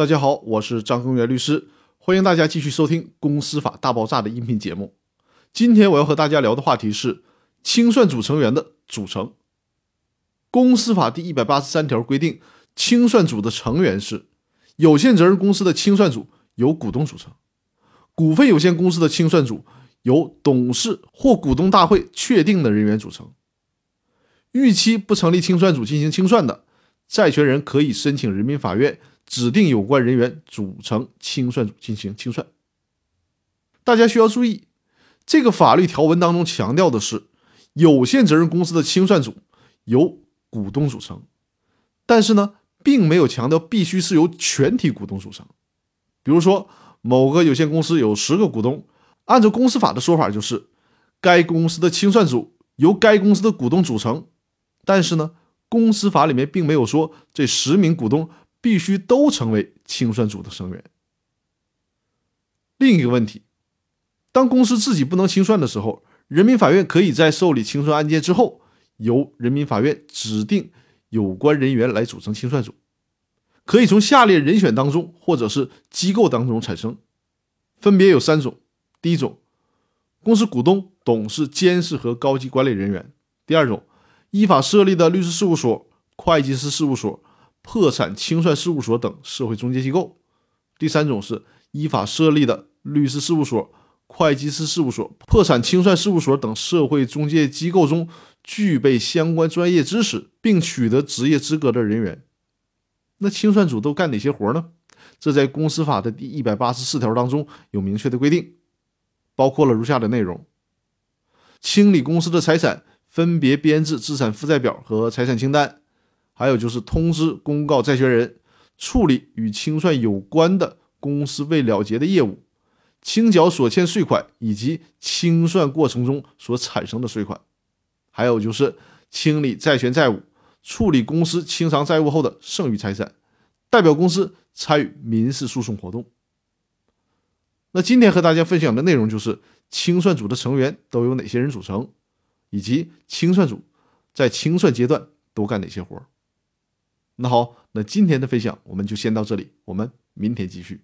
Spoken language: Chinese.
大家好，我是张根源律师，欢迎大家继续收听《公司法大爆炸》的音频节目。今天我要和大家聊的话题是清算组成员的组成。公司法第一百八十三条规定，清算组的成员是有限责任公司的清算组由股东组成，股份有限公司的清算组由董事或股东大会确定的人员组成。逾期不成立清算组进行清算的，债权人可以申请人民法院指定有关人员组成清算组进行清算。大家需要注意，这个法律条文当中强调的是有限责任公司的清算组由股东组成，但是呢，并没有强调必须是由全体股东组成。比如说，某个有限公司有十个股东，按照公司法的说法，就是该公司的清算组由该公司的股东组成。但是呢，公司法里面并没有说这十名股东必须都成为清算组的成员。另一个问题，当公司自己不能清算的时候，人民法院可以在受理清算案件之后，由人民法院指定有关人员来组成清算组，可以从下列人选当中或者是机构当中产生，分别有三种：第一种，公司股东、董事、监事和高级管理人员；第二种。依法设立的律师事务所、会计师事务所、破产清算事务所等社会中介机构；第三种是依法设立的律师事务所、会计师事务所、破产清算事务所等社会中介机构中具备相关专业知识并取得职业资格的人员。那清算组都干哪些活呢？这在公司法的第一百八十四条当中有明确的规定，包括了如下的内容：清理公司的财产。分别编制资产负债表和财产清单，还有就是通知公告债权人处理与清算有关的公司未了结的业务，清缴所欠税款以及清算过程中所产生的税款，还有就是清理债权债务，处理公司清偿债务后的剩余财产，代表公司参与民事诉讼活动。那今天和大家分享的内容就是清算组的成员都有哪些人组成。以及清算组在清算阶段都干哪些活儿那好，那今天的分享我们就先到这里，我们明天继续。